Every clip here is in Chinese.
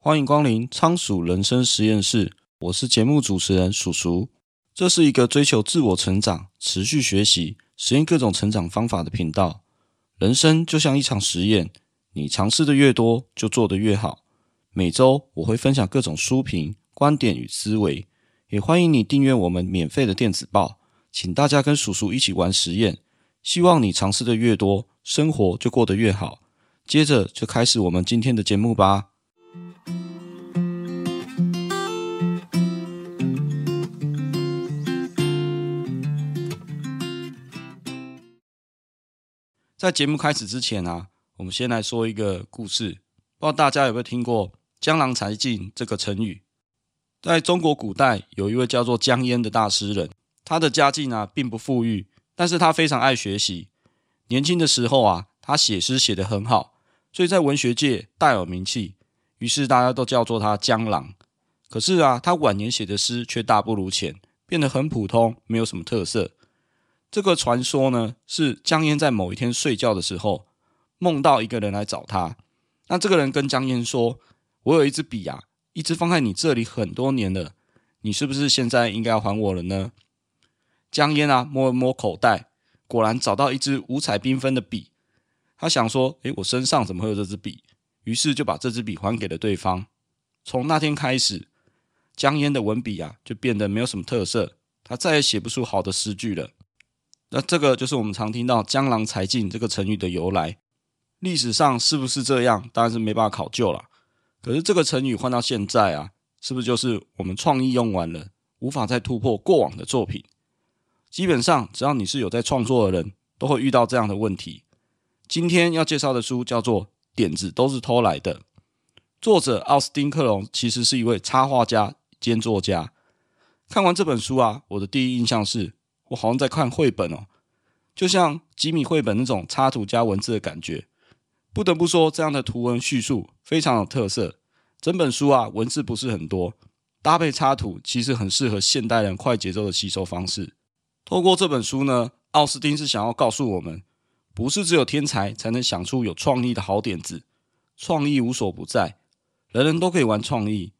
欢迎光临仓鼠人生实验室，我是节目主持人鼠鼠。这是一个追求自我成长、持续学习、实验各种成长方法的频道。人生就像一场实验，你尝试的越多，就做得越好。每周我会分享各种书评、观点与思维，也欢迎你订阅我们免费的电子报。请大家跟鼠鼠一起玩实验，希望你尝试的越多，生活就过得越好。接着就开始我们今天的节目吧。在节目开始之前啊，我们先来说一个故事。不知道大家有没有听过“江郎才尽”这个成语？在中国古代，有一位叫做江淹的大诗人，他的家境啊并不富裕，但是他非常爱学习。年轻的时候啊，他写诗写得很好，所以在文学界大有名气。于是大家都叫做他江郎。可是啊，他晚年写的诗却大不如前，变得很普通，没有什么特色。这个传说呢，是江淹在某一天睡觉的时候，梦到一个人来找他。那这个人跟江淹说：“我有一支笔啊，一直放在你这里很多年了，你是不是现在应该要还我了呢？”江淹啊，摸了摸口袋，果然找到一支五彩缤纷的笔。他想说：“诶，我身上怎么会有这支笔？”于是就把这支笔还给了对方。从那天开始，江淹的文笔啊，就变得没有什么特色，他再也写不出好的诗句了。那这个就是我们常听到“江郎才尽”这个成语的由来。历史上是不是这样？当然是没办法考究了。可是这个成语换到现在啊，是不是就是我们创意用完了，无法再突破过往的作品？基本上，只要你是有在创作的人，都会遇到这样的问题。今天要介绍的书叫做《点子都是偷来的》，作者奥斯汀·克隆其实是一位插画家兼作家。看完这本书啊，我的第一印象是。我好像在看绘本哦，就像吉米绘本那种插图加文字的感觉。不得不说，这样的图文叙述非常有特色。整本书啊，文字不是很多，搭配插图，其实很适合现代人快节奏的吸收方式。透过这本书呢，奥斯汀是想要告诉我们，不是只有天才才能想出有创意的好点子，创意无所不在，人人都可以玩创意。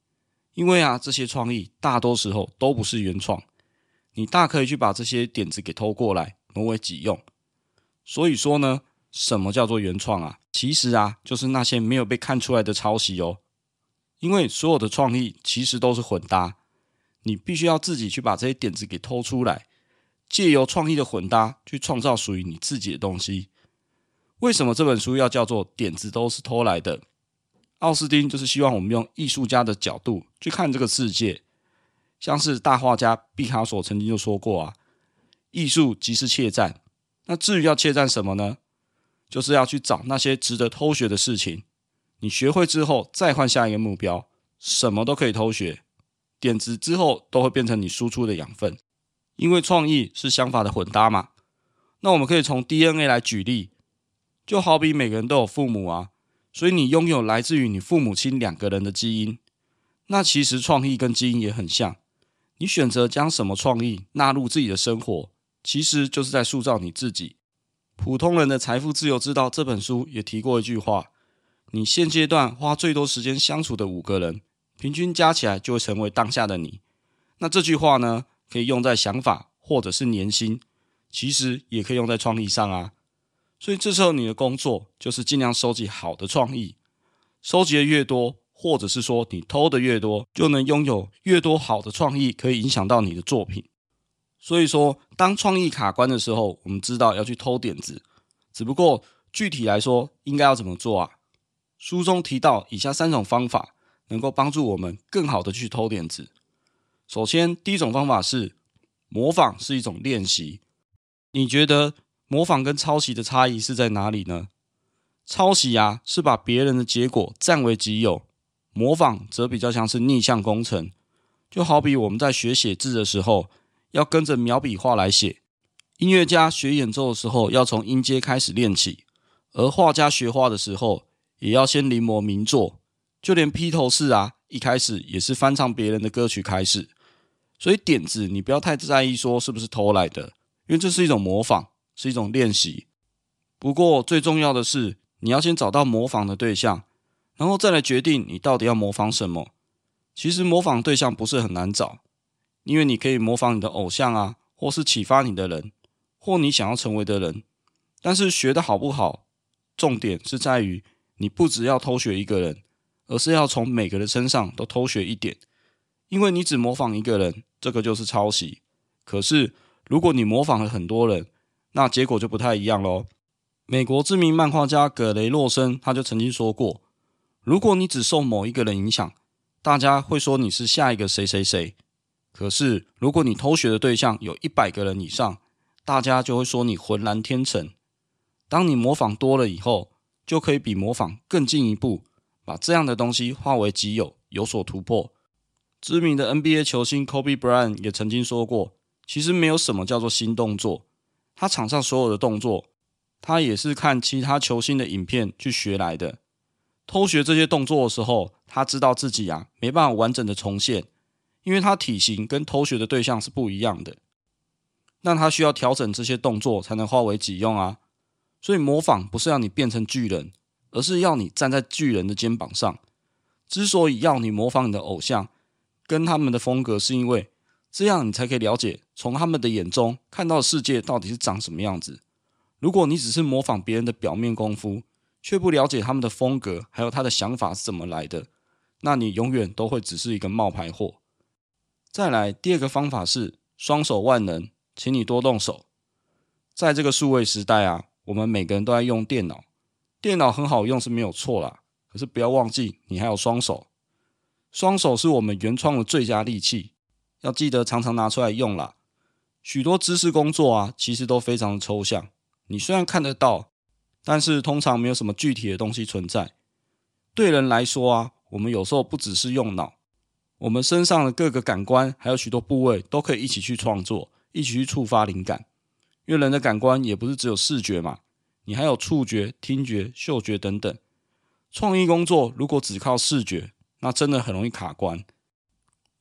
因为啊，这些创意大多时候都不是原创。你大可以去把这些点子给偷过来，挪为己用。所以说呢，什么叫做原创啊？其实啊，就是那些没有被看出来的抄袭哦。因为所有的创意其实都是混搭，你必须要自己去把这些点子给偷出来，借由创意的混搭去创造属于你自己的东西。为什么这本书要叫做“点子都是偷来的”？奥斯汀就是希望我们用艺术家的角度去看这个世界。像是大画家毕卡索曾经就说过啊，艺术即是窃占。那至于要窃占什么呢？就是要去找那些值得偷学的事情。你学会之后，再换下一个目标，什么都可以偷学。点子之后都会变成你输出的养分，因为创意是想法的混搭嘛。那我们可以从 DNA 来举例，就好比每个人都有父母啊，所以你拥有来自于你父母亲两个人的基因。那其实创意跟基因也很像。你选择将什么创意纳入自己的生活，其实就是在塑造你自己。普通人的财富自由之道这本书也提过一句话：你现阶段花最多时间相处的五个人，平均加起来就会成为当下的你。那这句话呢，可以用在想法或者是年薪，其实也可以用在创意上啊。所以这时候你的工作就是尽量收集好的创意，收集的越多。或者是说，你偷的越多，就能拥有越多好的创意，可以影响到你的作品。所以说，当创意卡关的时候，我们知道要去偷点子。只不过具体来说，应该要怎么做啊？书中提到以下三种方法，能够帮助我们更好的去偷点子。首先，第一种方法是模仿是一种练习。你觉得模仿跟抄袭的差异是在哪里呢？抄袭啊，是把别人的结果占为己有。模仿则比较像是逆向工程，就好比我们在学写字的时候，要跟着描笔画来写；音乐家学演奏的时候，要从音阶开始练起；而画家学画的时候，也要先临摹名作。就连披头士啊，一开始也是翻唱别人的歌曲开始。所以点子你不要太在意说是不是偷来的，因为这是一种模仿，是一种练习。不过最重要的是，你要先找到模仿的对象。然后再来决定你到底要模仿什么。其实模仿对象不是很难找，因为你可以模仿你的偶像啊，或是启发你的人，或你想要成为的人。但是学得好不好，重点是在于你不只要偷学一个人，而是要从每个人身上都偷学一点。因为你只模仿一个人，这个就是抄袭。可是如果你模仿了很多人，那结果就不太一样喽。美国知名漫画家葛雷洛森他就曾经说过：“如果你只受某一个人影响，大家会说你是下一个谁谁谁。可是如果你偷学的对象有一百个人以上，大家就会说你浑然天成。当你模仿多了以后，就可以比模仿更进一步，把这样的东西化为己有，有所突破。”知名的 NBA 球星 Kobe Bryant 也曾经说过：“其实没有什么叫做新动作，他场上所有的动作。”他也是看其他球星的影片去学来的。偷学这些动作的时候，他知道自己啊没办法完整的重现，因为他体型跟偷学的对象是不一样的。那他需要调整这些动作才能化为己用啊。所以模仿不是要你变成巨人，而是要你站在巨人的肩膀上。之所以要你模仿你的偶像，跟他们的风格，是因为这样你才可以了解，从他们的眼中看到世界到底是长什么样子。如果你只是模仿别人的表面功夫，却不了解他们的风格，还有他的想法是怎么来的，那你永远都会只是一个冒牌货。再来，第二个方法是双手万能，请你多动手。在这个数位时代啊，我们每个人都在用电脑，电脑很好用是没有错啦。可是不要忘记，你还有双手，双手是我们原创的最佳利器，要记得常常拿出来用啦。许多知识工作啊，其实都非常的抽象。你虽然看得到，但是通常没有什么具体的东西存在。对人来说啊，我们有时候不只是用脑，我们身上的各个感官还有许多部位都可以一起去创作，一起去触发灵感。因为人的感官也不是只有视觉嘛，你还有触觉、听觉、嗅觉等等。创意工作如果只靠视觉，那真的很容易卡关。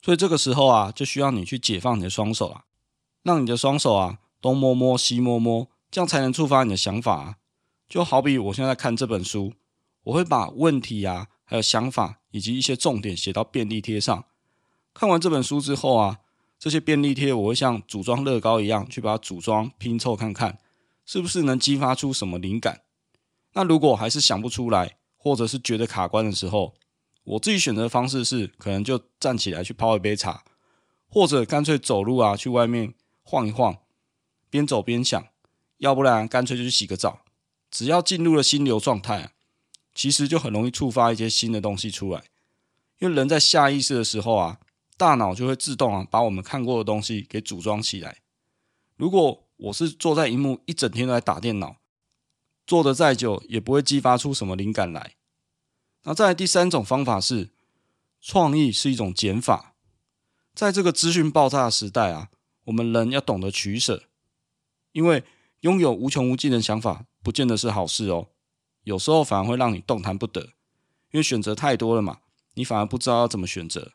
所以这个时候啊，就需要你去解放你的双手啊，让你的双手啊东摸摸西摸摸。这样才能触发你的想法啊！就好比我现在看这本书，我会把问题啊，还有想法以及一些重点写到便利贴上。看完这本书之后啊，这些便利贴我会像组装乐高一样去把它组装拼凑看看，是不是能激发出什么灵感。那如果还是想不出来，或者是觉得卡关的时候，我自己选择的方式是，可能就站起来去泡一杯茶，或者干脆走路啊，去外面晃一晃，边走边想。要不然干脆就去洗个澡，只要进入了心流状态啊，其实就很容易触发一些新的东西出来。因为人在下意识的时候啊，大脑就会自动啊把我们看过的东西给组装起来。如果我是坐在荧幕一整天都在打电脑，坐得再久也不会激发出什么灵感来。那再来第三种方法是，创意是一种减法。在这个资讯爆炸的时代啊，我们人要懂得取舍，因为。拥有无穷无尽的想法，不见得是好事哦。有时候反而会让你动弹不得，因为选择太多了嘛，你反而不知道要怎么选择。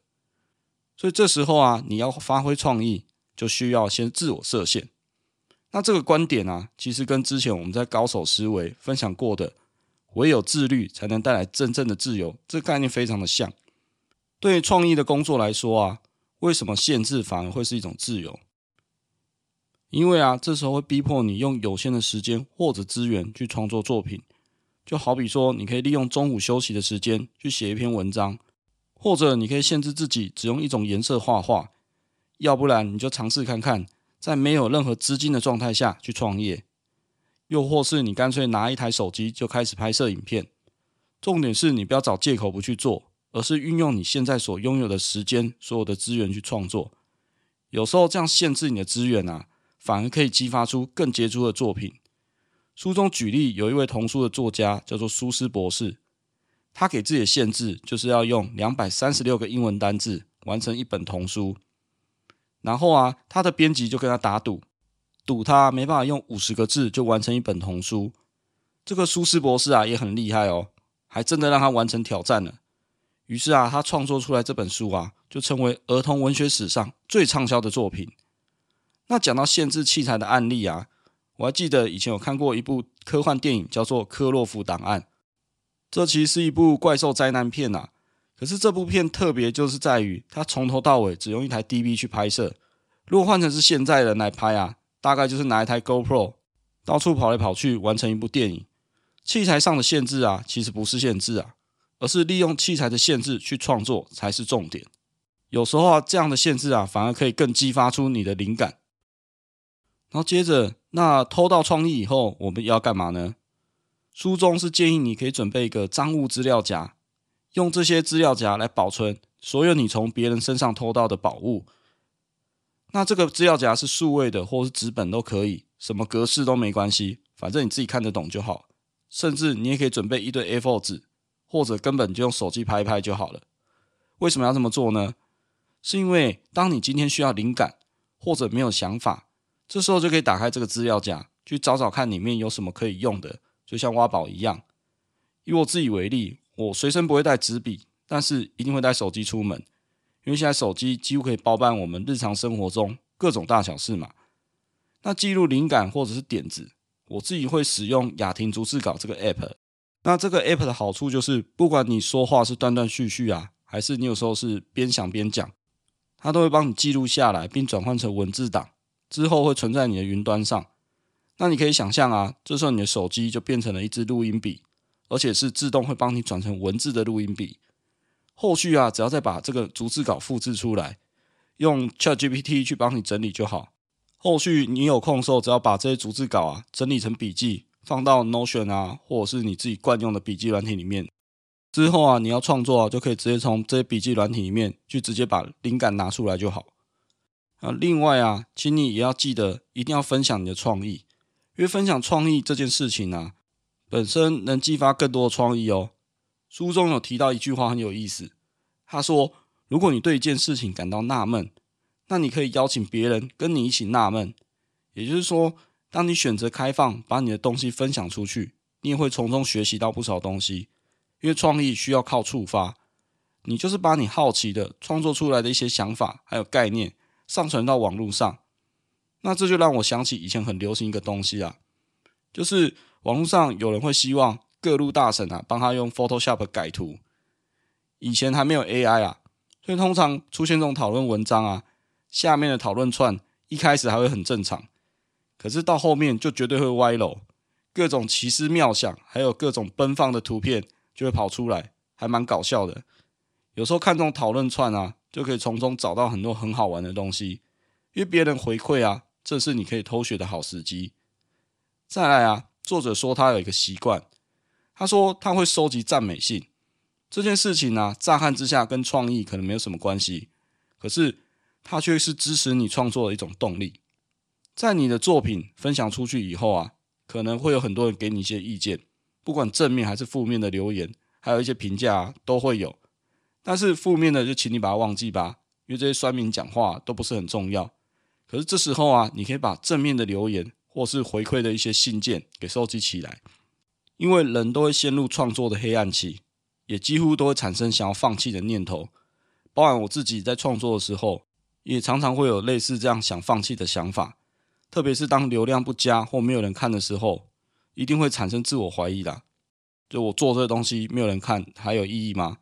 所以这时候啊，你要发挥创意，就需要先自我设限。那这个观点啊，其实跟之前我们在高手思维分享过的“唯有自律才能带来真正的自由”这个概念非常的像。对于创意的工作来说啊，为什么限制反而会是一种自由？因为啊，这时候会逼迫你用有限的时间或者资源去创作作品，就好比说，你可以利用中午休息的时间去写一篇文章，或者你可以限制自己只用一种颜色画画，要不然你就尝试看看，在没有任何资金的状态下去创业，又或是你干脆拿一台手机就开始拍摄影片。重点是你不要找借口不去做，而是运用你现在所拥有的时间、所有的资源去创作。有时候这样限制你的资源啊。反而可以激发出更杰出的作品。书中举例，有一位童书的作家叫做苏斯博士，他给自己的限制就是要用两百三十六个英文单字完成一本童书。然后啊，他的编辑就跟他打赌，赌他没办法用五十个字就完成一本童书。这个苏斯博士啊也很厉害哦，还真的让他完成挑战了。于是啊，他创作出来这本书啊，就成为儿童文学史上最畅销的作品。那讲到限制器材的案例啊，我还记得以前有看过一部科幻电影，叫做《科洛弗档案》。这其实是一部怪兽灾难片啊。可是这部片特别就是在于，它从头到尾只用一台 DV 去拍摄。如果换成是现在人来拍啊，大概就是拿一台 GoPro 到处跑来跑去完成一部电影。器材上的限制啊，其实不是限制啊，而是利用器材的限制去创作才是重点。有时候啊，这样的限制啊，反而可以更激发出你的灵感。然后接着，那偷到创意以后，我们要干嘛呢？书中是建议你可以准备一个赃物资料夹。用这些资料夹来保存所有你从别人身上偷到的宝物。那这个资料夹是数位的，或是纸本都可以，什么格式都没关系，反正你自己看得懂就好。甚至你也可以准备一堆 A4 纸，或者根本就用手机拍一拍就好了。为什么要这么做呢？是因为当你今天需要灵感，或者没有想法，这时候就可以打开这个资料夹，去找找看里面有什么可以用的，就像挖宝一样。以我自己为例。我随身不会带纸笔，但是一定会带手机出门，因为现在手机几乎可以包办我们日常生活中各种大小事嘛。那记录灵感或者是点子，我自己会使用雅婷逐字稿这个 app。那这个 app 的好处就是，不管你说话是断断续续啊，还是你有时候是边想边讲，它都会帮你记录下来，并转换成文字档，之后会存在你的云端上。那你可以想象啊，这时候你的手机就变成了一支录音笔。而且是自动会帮你转成文字的录音笔，后续啊，只要再把这个逐字稿复制出来，用 ChatGPT 去帮你整理就好。后续你有空的时候，只要把这些逐字稿啊整理成笔记，放到 Notion 啊，或者是你自己惯用的笔记软体里面。之后啊，你要创作啊，就可以直接从这些笔记软体里面去直接把灵感拿出来就好。啊，另外啊，请你也要记得一定要分享你的创意，因为分享创意这件事情啊。本身能激发更多的创意哦。书中有提到一句话很有意思，他说：“如果你对一件事情感到纳闷，那你可以邀请别人跟你一起纳闷。也就是说，当你选择开放，把你的东西分享出去，你也会从中学习到不少东西。因为创意需要靠触发，你就是把你好奇的创作出来的一些想法还有概念上传到网络上。那这就让我想起以前很流行一个东西啊，就是。”网络上有人会希望各路大神啊帮他用 Photoshop 改图，以前还没有 AI 啊，所以通常出现这种讨论文章啊，下面的讨论串一开始还会很正常，可是到后面就绝对会歪楼，各种奇思妙想，还有各种奔放的图片就会跑出来，还蛮搞笑的。有时候看这种讨论串啊，就可以从中找到很多很好玩的东西，因为别人回馈啊，这是你可以偷学的好时机。再来啊。作者说他有一个习惯，他说他会收集赞美信。这件事情呢、啊，乍看之下跟创意可能没有什么关系，可是它却是支持你创作的一种动力。在你的作品分享出去以后啊，可能会有很多人给你一些意见，不管正面还是负面的留言，还有一些评价、啊、都会有。但是负面的就请你把它忘记吧，因为这些酸民讲话都不是很重要。可是这时候啊，你可以把正面的留言。或是回馈的一些信件给收集起来，因为人都会陷入创作的黑暗期，也几乎都会产生想要放弃的念头。包含我自己在创作的时候，也常常会有类似这样想放弃的想法。特别是当流量不佳或没有人看的时候，一定会产生自我怀疑的。就我做这个东西没有人看，还有意义吗？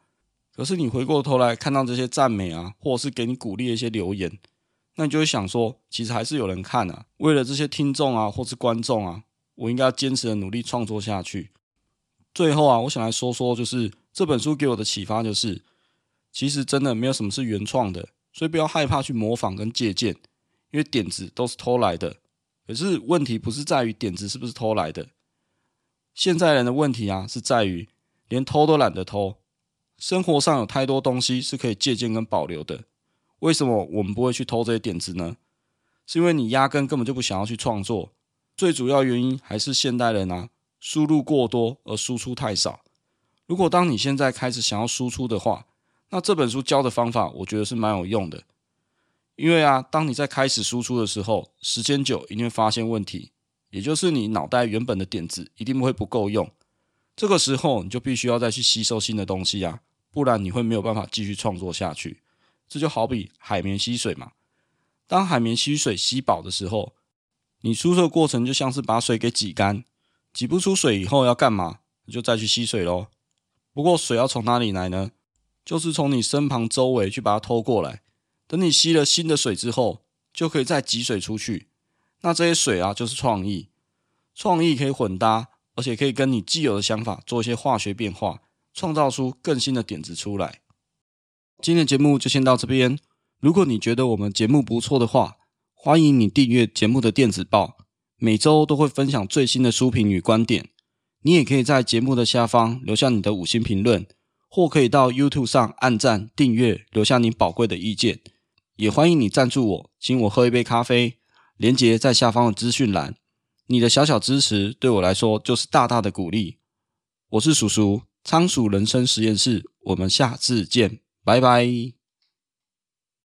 可是你回过头来看到这些赞美啊，或者是给你鼓励的一些留言。那你就会想说，其实还是有人看啊。为了这些听众啊，或是观众啊，我应该要坚持的努力创作下去。最后啊，我想来说说，就是这本书给我的启发，就是其实真的没有什么是原创的，所以不要害怕去模仿跟借鉴，因为点子都是偷来的。可是问题不是在于点子是不是偷来的，现在人的问题啊，是在于连偷都懒得偷。生活上有太多东西是可以借鉴跟保留的。为什么我们不会去偷这些点子呢？是因为你压根根本就不想要去创作。最主要原因还是现代人啊，输入过多而输出太少。如果当你现在开始想要输出的话，那这本书教的方法，我觉得是蛮有用的。因为啊，当你在开始输出的时候，时间久一定会发现问题，也就是你脑袋原本的点子一定会不够用。这个时候你就必须要再去吸收新的东西啊，不然你会没有办法继续创作下去。这就好比海绵吸水嘛，当海绵吸水吸饱的时候，你输出的过程就像是把水给挤干，挤不出水以后要干嘛？你就再去吸水喽。不过水要从哪里来呢？就是从你身旁周围去把它偷过来。等你吸了新的水之后，就可以再挤水出去。那这些水啊，就是创意。创意可以混搭，而且可以跟你既有的想法做一些化学变化，创造出更新的点子出来。今天的节目就先到这边。如果你觉得我们节目不错的话，欢迎你订阅节目的电子报，每周都会分享最新的书评与观点。你也可以在节目的下方留下你的五星评论，或可以到 YouTube 上按赞、订阅，留下你宝贵的意见。也欢迎你赞助我，请我喝一杯咖啡，连结在下方的资讯栏。你的小小支持对我来说就是大大的鼓励。我是叔叔，仓鼠人生实验室，我们下次见，拜拜。